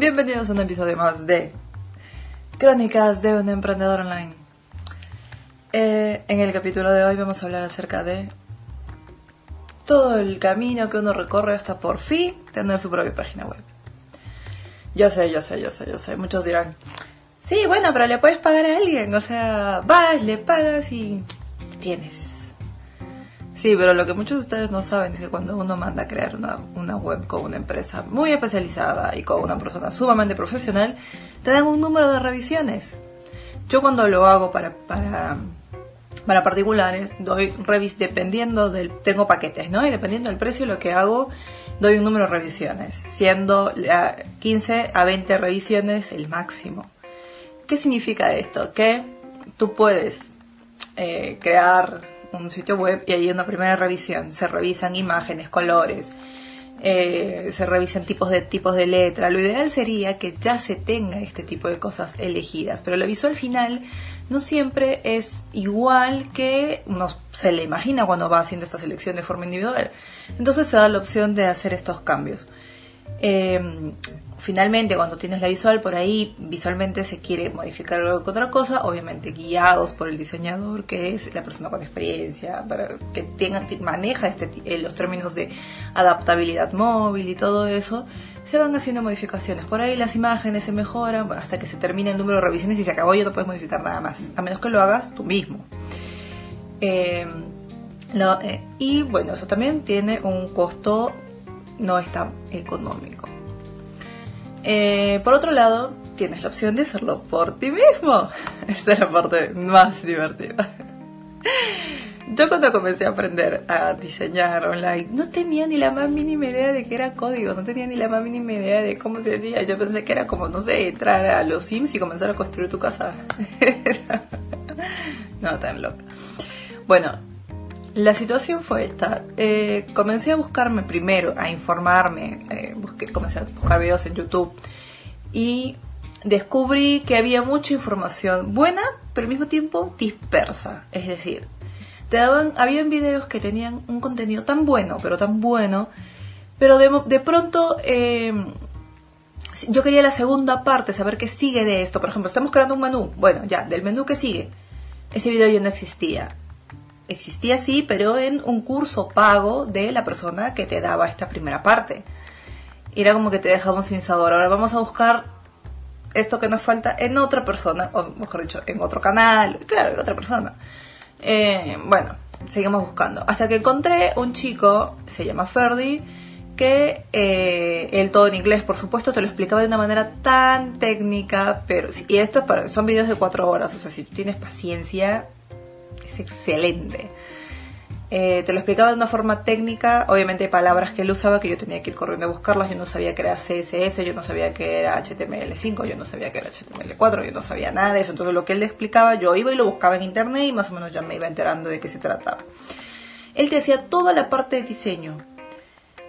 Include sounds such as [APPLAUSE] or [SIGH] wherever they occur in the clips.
Bienvenidos a un episodio más de Crónicas de un emprendedor online. Eh, en el capítulo de hoy vamos a hablar acerca de todo el camino que uno recorre hasta por fin tener su propia página web. Yo sé, yo sé, yo sé, yo sé. Muchos dirán, sí, bueno, pero le puedes pagar a alguien. O sea, vas, le pagas y tienes. Sí, pero lo que muchos de ustedes no saben es que cuando uno manda a crear una, una, web con una empresa muy especializada y con una persona sumamente profesional, te dan un número de revisiones. Yo cuando lo hago para, para, para particulares, doy revis dependiendo del... Tengo paquetes, ¿no? Y dependiendo del precio, lo que hago, doy un número de revisiones, siendo 15 a 20 revisiones el máximo. ¿Qué significa esto? Que tú puedes eh, crear un sitio web y hay una primera revisión. Se revisan imágenes, colores, eh, se revisan tipos de tipos de letra. Lo ideal sería que ya se tenga este tipo de cosas elegidas, pero la visual final no siempre es igual que uno se le imagina cuando va haciendo esta selección de forma individual. Entonces se da la opción de hacer estos cambios. Eh, finalmente cuando tienes la visual por ahí visualmente se quiere modificar algo que otra cosa obviamente guiados por el diseñador que es la persona con experiencia para que tenga maneja este eh, los términos de adaptabilidad móvil y todo eso se van haciendo modificaciones. Por ahí las imágenes se mejoran hasta que se termine el número de revisiones y se acabó y no puedes modificar nada más. A menos que lo hagas tú mismo. Eh, eh, y bueno eso también tiene un costo no es tan económico eh, por otro lado, tienes la opción de hacerlo por ti mismo. [LAUGHS] Esta es la parte más divertida. Yo cuando comencé a aprender a diseñar online, no tenía ni la más mínima idea de que era código, no tenía ni la más mínima idea de cómo se hacía. Yo pensé que era como, no sé, entrar a los Sims y comenzar a construir tu casa. [LAUGHS] [LAUGHS] no tan loca. Bueno, la situación fue esta. Eh, comencé a buscarme primero, a informarme, eh, comencé a buscar videos en YouTube y descubrí que había mucha información buena, pero al mismo tiempo dispersa. Es decir, te daban, habían videos que tenían un contenido tan bueno, pero tan bueno, pero de, pronto eh, yo quería la segunda parte, saber qué sigue de esto. Por ejemplo, estamos creando un menú. Bueno, ya, del menú que sigue. Ese video ya no existía existía sí, pero en un curso pago de la persona que te daba esta primera parte. era como que te dejamos sin sabor. Ahora vamos a buscar esto que nos falta en otra persona, o mejor dicho, en otro canal, claro, en otra persona. Eh, bueno, seguimos buscando. Hasta que encontré un chico, se llama Ferdi, que eh, él todo en inglés, por supuesto, te lo explicaba de una manera tan técnica, pero y esto es para, son videos de cuatro horas, o sea, si tú tienes paciencia, es excelente. Eh, te lo explicaba de una forma técnica, obviamente hay palabras que él usaba que yo tenía que ir corriendo a buscarlas, yo no sabía que era CSS, yo no sabía que era HTML5, yo no sabía que era HTML4, yo no sabía nada de eso, entonces lo que él le explicaba yo iba y lo buscaba en internet y más o menos ya me iba enterando de qué se trataba. Él te hacía toda la parte de diseño.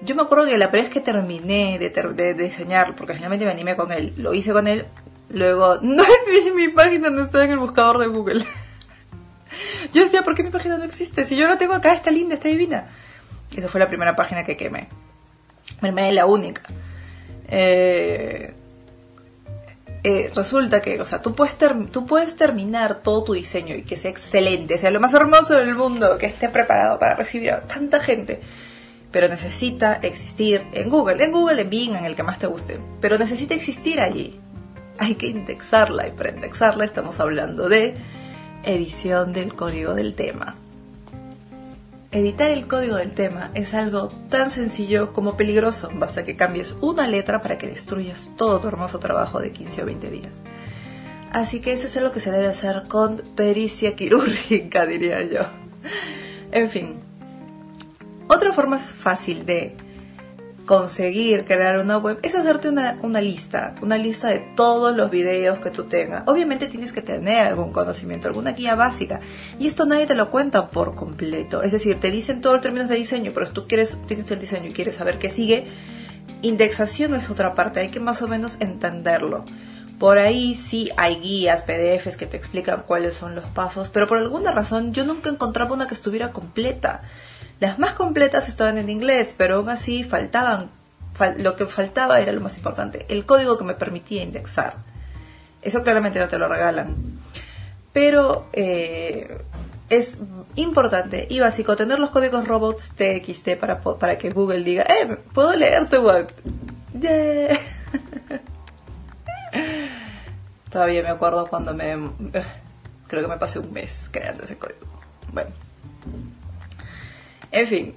Yo me acuerdo que la primera vez que terminé de, de, diseñar, porque finalmente me animé con él, lo hice con él, luego, [LAUGHS] no es mi, mi página, no está en el buscador de Google. Yo decía, ¿por qué mi página no existe? Si yo la tengo acá, está linda, está divina. Esa fue la primera página que quemé. es la única. Eh, eh, resulta que, o sea, tú puedes, tú puedes terminar todo tu diseño y que sea excelente, sea lo más hermoso del mundo, que esté preparado para recibir a tanta gente, pero necesita existir en Google, en Google, en Bing, en el que más te guste, pero necesita existir allí. Hay que indexarla y para indexarla estamos hablando de edición del código del tema. Editar el código del tema es algo tan sencillo como peligroso. Basta que cambies una letra para que destruyas todo tu hermoso trabajo de 15 o 20 días. Así que eso es lo que se debe hacer con pericia quirúrgica, [LAUGHS] diría yo. En fin, otra forma fácil de conseguir crear una web es hacerte una, lista, una lista de todos los videos que tú tengas. Obviamente tienes que tener algún conocimiento, alguna guía básica. Y esto nadie te lo cuenta por completo. Es decir, te dicen todos los términos de diseño, pero si tú quieres, tienes el diseño y quieres saber qué sigue, indexación es otra parte, hay que más o menos entenderlo. Por ahí sí hay guías, PDFs que te explican cuáles son los pasos, pero por alguna razón yo nunca encontraba una que estuviera completa. Las más completas estaban en inglés, pero aún así faltaban lo que faltaba era lo más importante, el código que me permitía indexar. Eso claramente no te lo regalan. Pero eh, es importante y básico tener los códigos robots TXT para, para que Google diga, eh, puedo leer tu web. Todavía me acuerdo cuando me... Creo que me pasé un mes creando ese código. Bueno. En fin.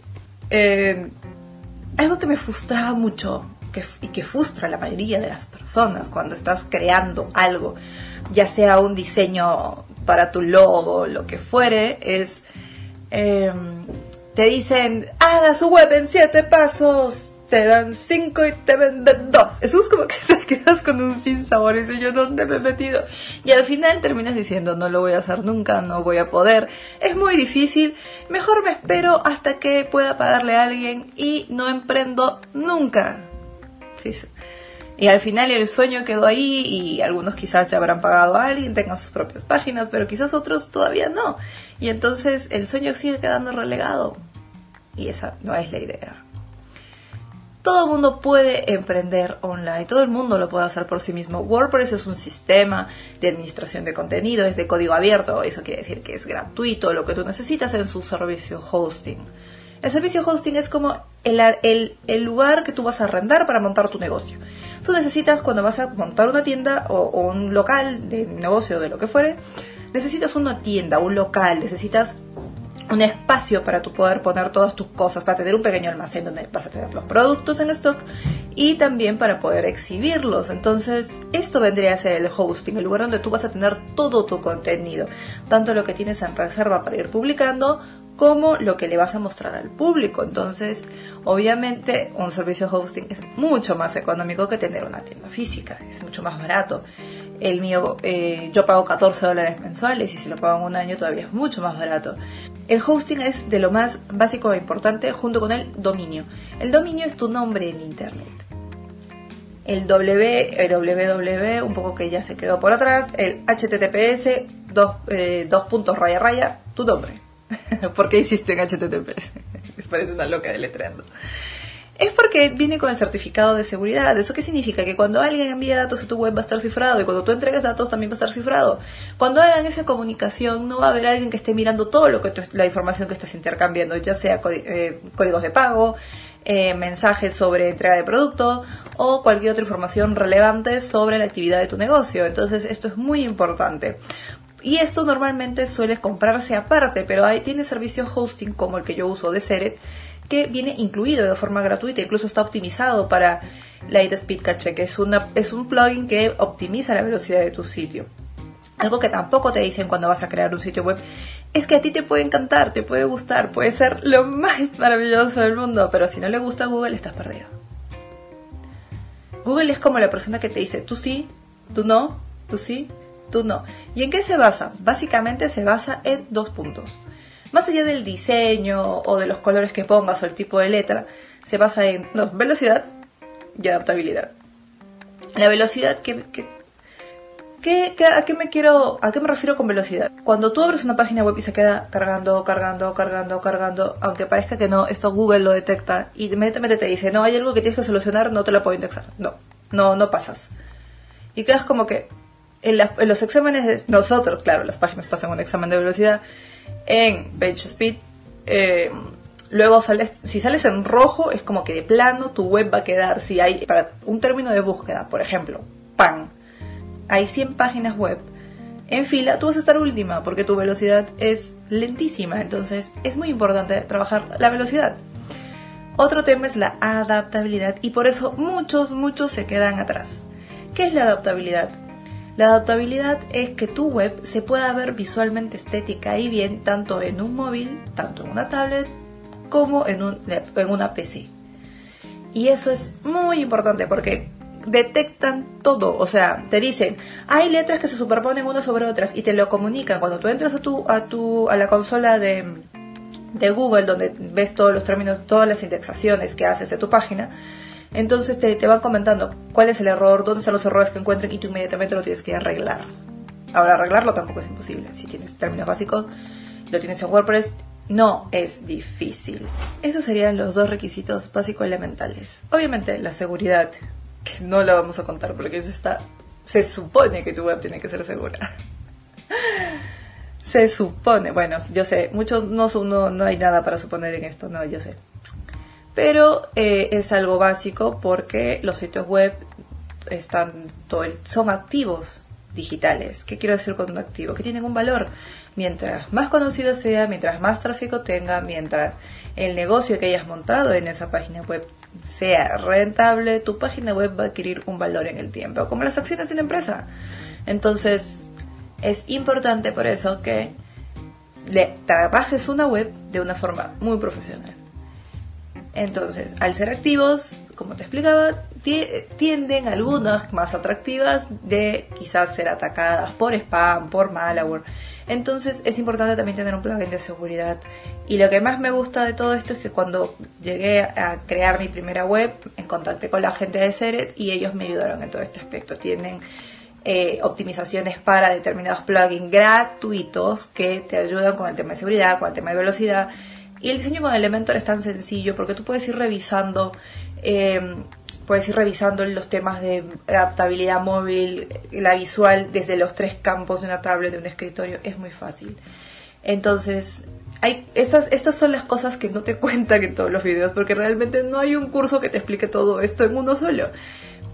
Eh, algo que me frustraba mucho y que frustra a la mayoría de las personas cuando estás creando algo, ya sea un diseño para tu logo, lo que fuere, es... Em, te dicen, haga su web en siete pasos te dan cinco y te venden dos. Eso es como que te quedas con un sin sabor y yo dónde me he metido. Y al final terminas diciendo no lo voy a hacer nunca, no voy a poder. Es muy difícil. Mejor me espero hasta que pueda pagarle a alguien y no emprendo nunca. Sí, Y al final el sueño quedó ahí y algunos quizás ya habrán pagado a alguien, tengan sus propias páginas, pero quizás otros todavía no. Y entonces el sueño sigue quedando relegado. Y esa no es la idea todo el mundo puede emprender online, todo el mundo lo puede hacer por sí mismo. WordPress es un sistema de administración de contenido, es de código abierto, eso quiere decir que es gratuito, lo que tú necesitas en su servicio hosting. El servicio hosting es como el, lugar que tú vas a arrendar para montar tu negocio. Tú necesitas, cuando vas a montar una tienda o, o un local de negocio, de lo que fuere, necesitas una tienda, un local, necesitas un espacio para tu poder poner todas tus cosas, para tener un pequeño almacén donde vas a tener los productos en stock y también para poder exhibirlos. Entonces, esto vendría a ser el hosting, el lugar donde tú vas a tener todo tu contenido, tanto lo que tienes en reserva para ir publicando como lo que le vas a mostrar al público. Entonces, obviamente, un servicio hosting es mucho más económico que tener una tienda física, es mucho más barato. El mío, eh, yo pago 14 dólares mensuales y si lo pago en un año todavía es mucho más barato. El hosting es de lo más básico e importante junto con el dominio. El dominio es tu nombre en Internet. El www, un poco que ya se quedó por atrás. El HTTPS, dos, eh, dos puntos raya raya, tu nombre. [LAUGHS] ¿Por qué hiciste en HTTPS? Me parece una loca de letreando. Es porque viene con el certificado de seguridad. ¿Eso qué significa? Que cuando alguien envía datos a tu web va a estar cifrado y cuando tú entregas datos también va a estar cifrado. Cuando hagan esa comunicación no va a haber alguien que esté mirando todo lo que la información que estás intercambiando, ya sea eh, códigos de pago, eh, mensajes sobre entrega de producto o cualquier otra información relevante sobre la actividad de tu negocio. Entonces esto es muy importante. Y esto normalmente suele comprarse aparte, pero hay, tiene servicios hosting como el que yo uso de Seret, que viene incluido de forma gratuita, incluso está optimizado para Light Speed Cache, que es, es un plugin que optimiza la velocidad de tu sitio. Algo que tampoco te dicen cuando vas a crear un sitio web es que a ti te puede encantar, te puede gustar, puede ser lo más maravilloso del mundo, pero si no le gusta a Google estás perdido. Google es como la persona que te dice, tú sí, tú no, tú sí, tú no. ¿Y en qué se basa? Básicamente se basa en dos puntos. Más allá del diseño o de los colores que pongas o el tipo de letra, se basa en velocidad y adaptabilidad. La velocidad que, a qué me quiero, a qué me refiero con velocidad. Cuando tú abres una página web y se queda cargando, cargando, cargando, cargando, aunque parezca que no, esto Google lo detecta y inmediatamente te dice, no, hay algo que tienes que solucionar, no te lo puedo indexar. No, no, no pasas. Y quedas como que, en, los exámenes de nosotros, claro, las páginas pasan un examen de velocidad en PageSpeed. Eh, luego sales, si sales en rojo es como que de plano tu web va a quedar, si hay para un término de búsqueda, por ejemplo, pan, hay 100 páginas web en fila, tú vas a estar última porque tu velocidad es lentísima, entonces es muy importante trabajar la velocidad. Otro tema es la adaptabilidad y por eso muchos, muchos se quedan atrás. ¿Qué es la adaptabilidad? La adaptabilidad es que tu web se pueda ver visualmente estética y bien tanto en un móvil, tanto en una tablet, como en, un, en una PC. Y eso es muy importante porque detectan todo, o sea, te dicen, hay letras que se superponen unas sobre otras y te lo comunican cuando tú entras a tu a tu a la consola de, de Google donde ves todos los términos, todas las indexaciones que haces de tu página entonces te, te van comentando cuál es el error, dónde están los errores que encuentran y tú inmediatamente lo tienes que arreglar. Ahora, arreglarlo tampoco es imposible. Si tienes términos básicos, lo tienes en WordPress, no es difícil. Esos serían los dos requisitos básicos elementales. Obviamente la seguridad, que no la vamos a contar porque eso está, se supone que tu web tiene que ser segura. [LAUGHS] se supone, bueno, yo sé, muchos no, no, no hay nada para suponer en esto, no, yo sé. Pero eh, es algo básico porque los sitios web están todo el, son activos digitales. ¿Qué quiero decir con un activo? Que tienen un valor. Mientras más conocido sea, mientras más tráfico tenga, mientras el negocio que hayas montado en esa página web sea rentable, tu página web va a adquirir un valor en el tiempo, como las acciones de una empresa. Entonces, es importante por eso que trabajes una web de una forma muy profesional. Entonces, al ser activos, como te explicaba, tienden algunas más atractivas de quizás ser atacadas por spam, por malware. Entonces es importante también tener un plugin de seguridad. Y lo que más me gusta de todo esto es que cuando llegué a crear mi primera web, en contacté con la gente de Seret y ellos me ayudaron en todo este aspecto. Tienen eh, optimizaciones para determinados plugins gratuitos que te ayudan con el tema de seguridad, con el tema de velocidad y el diseño con Elementor es tan sencillo porque tú puedes ir revisando, eh, puedes ir revisando los temas de adaptabilidad móvil, la visual desde los tres campos de una tablet, de un escritorio, es muy fácil. Entonces, hay estas, estas son las cosas que no te [LAUGHS] cuentan en todos los videos porque realmente no hay un curso que te explique todo esto en uno solo.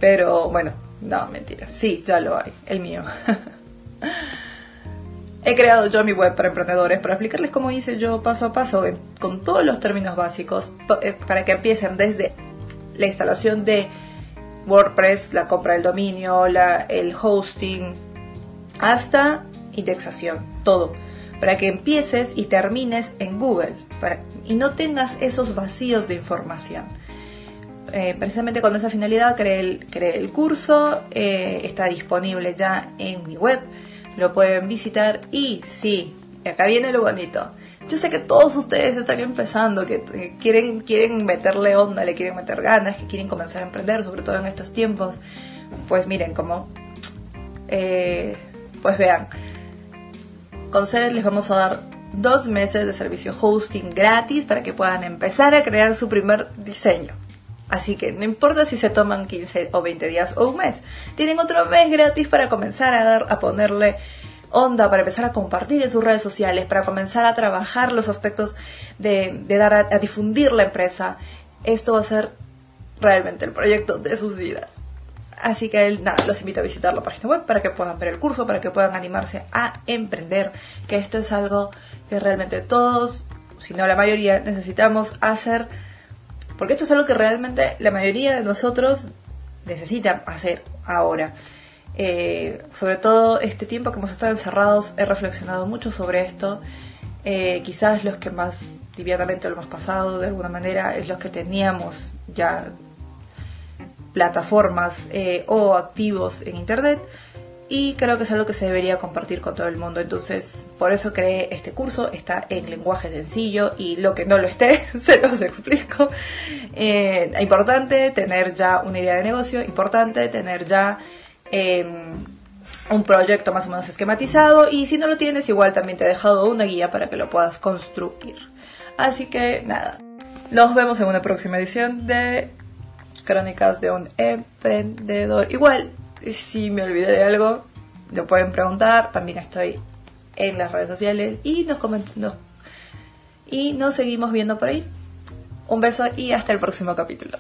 Pero bueno, no, mentira. Sí, ya lo hay, el mío. [LAUGHS] He creado yo mi web para emprendedores para explicarles cómo hice yo paso a paso con todos los términos básicos eh, para que empiecen desde la instalación de WordPress, la compra del dominio, el hosting, hasta indexación, todo. Para que empieces y termines en Google y no tengas esos vacíos de información. Eh, precisamente con esa finalidad creé el, curso, eh, está disponible ya en mi web lo pueden visitar y sí, acá viene lo bonito. Yo sé que todos ustedes están empezando, que, quieren, quieren meterle onda, le quieren meter ganas, que quieren comenzar a emprender, sobre todo en estos tiempos. Pues miren, como, eh, pues vean, con Ceres les vamos a dar dos meses de servicio hosting gratis para que puedan empezar a crear su primer diseño. Así que no importa si se toman 15 o 20 días o un mes, tienen otro mes gratis para comenzar a dar, a ponerle onda, para empezar a compartir en sus redes sociales, para comenzar a trabajar los aspectos de, dar a, difundir la empresa. Esto va a ser realmente el proyecto de sus vidas. Así que nada, los invito a visitar la página web para que puedan ver el curso, para que puedan animarse a emprender, que esto es algo que realmente todos, si no la mayoría, necesitamos hacer porque esto es algo que realmente la mayoría de nosotros necesita hacer ahora. Eh, sobre todo este tiempo que hemos estado encerrados, he reflexionado mucho sobre esto. Eh, quizás los que más tibiadamente lo hemos pasado de alguna manera es los que teníamos ya plataformas eh, o activos en internet y creo que es algo que se debería compartir con todo el mundo. Entonces, por eso creé este curso, está en lenguaje sencillo y lo que no lo esté, [LAUGHS] se los explico. Eh, importante tener ya una idea de negocio, importante tener ya em, un proyecto más o menos esquematizado y si no lo tienes, igual también te he dejado una guía para que lo puedas construir. Así que nada, nos vemos en una próxima edición de Crónicas de un Emprendedor. Igual, si me olvidé de algo, lo pueden preguntar. También estoy en las redes sociales y nos, nos, y nos seguimos viendo por ahí. Un beso y hasta el próximo capítulo.